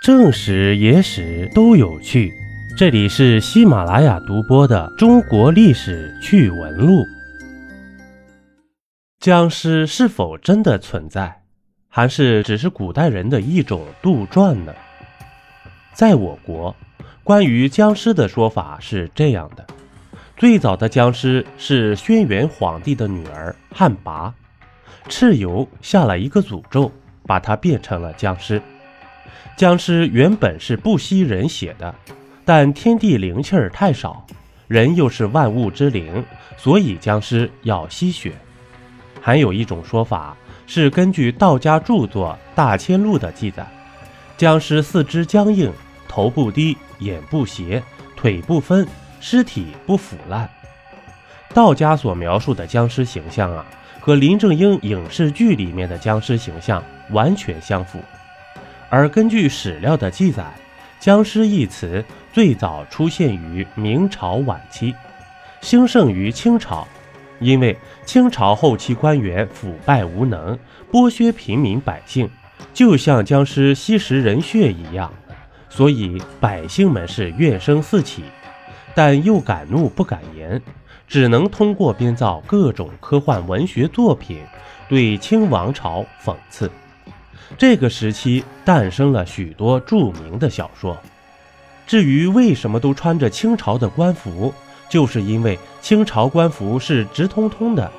正史、野史都有趣，这里是喜马拉雅独播的《中国历史趣闻录》。僵尸是否真的存在，还是只是古代人的一种杜撰呢？在我国，关于僵尸的说法是这样的：最早的僵尸是轩辕皇帝的女儿汉魃，蚩尤下了一个诅咒，把她变成了僵尸。僵尸原本是不吸人血的，但天地灵气儿太少，人又是万物之灵，所以僵尸要吸血。还有一种说法是根据道家著作《大千录》的记载，僵尸四肢僵硬，头不低，眼不斜，腿不分，尸体不腐烂。道家所描述的僵尸形象啊，和林正英影视剧里面的僵尸形象完全相符。而根据史料的记载，“僵尸”一词最早出现于明朝晚期，兴盛于清朝。因为清朝后期官员腐败无能，剥削平民百姓，就像僵尸吸食人血一样，所以百姓们是怨声四起，但又敢怒不敢言，只能通过编造各种科幻文学作品，对清王朝讽刺。这个时期诞生了许多著名的小说。至于为什么都穿着清朝的官服，就是因为清朝官服是直通通的，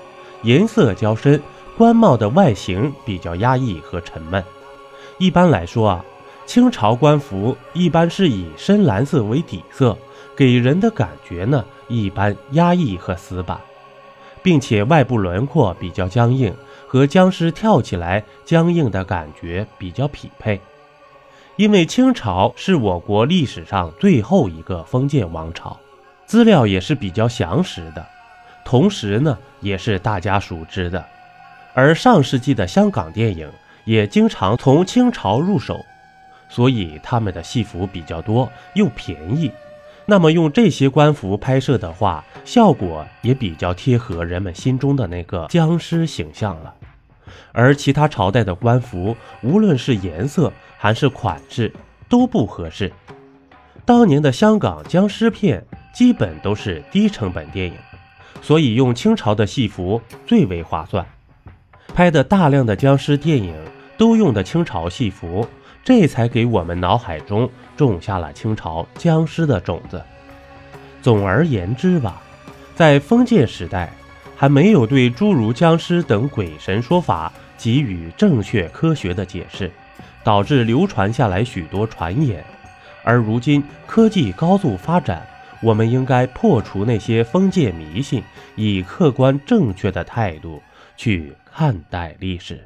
颜色较深，官帽的外形比较压抑和沉闷。一般来说啊，清朝官服一般是以深蓝色为底色，给人的感觉呢一般压抑和死板，并且外部轮廓比较僵硬。和僵尸跳起来僵硬的感觉比较匹配，因为清朝是我国历史上最后一个封建王朝，资料也是比较详实的，同时呢也是大家熟知的。而上世纪的香港电影也经常从清朝入手，所以他们的戏服比较多又便宜，那么用这些官服拍摄的话，效果也比较贴合人们心中的那个僵尸形象了。而其他朝代的官服，无论是颜色还是款式都不合适。当年的香港僵尸片基本都是低成本电影，所以用清朝的戏服最为划算。拍的大量的僵尸电影都用的清朝戏服，这才给我们脑海中种下了清朝僵尸的种子。总而言之吧，在封建时代。还没有对诸如僵尸等鬼神说法给予正确科学的解释，导致流传下来许多传言。而如今科技高速发展，我们应该破除那些封建迷信，以客观正确的态度去看待历史。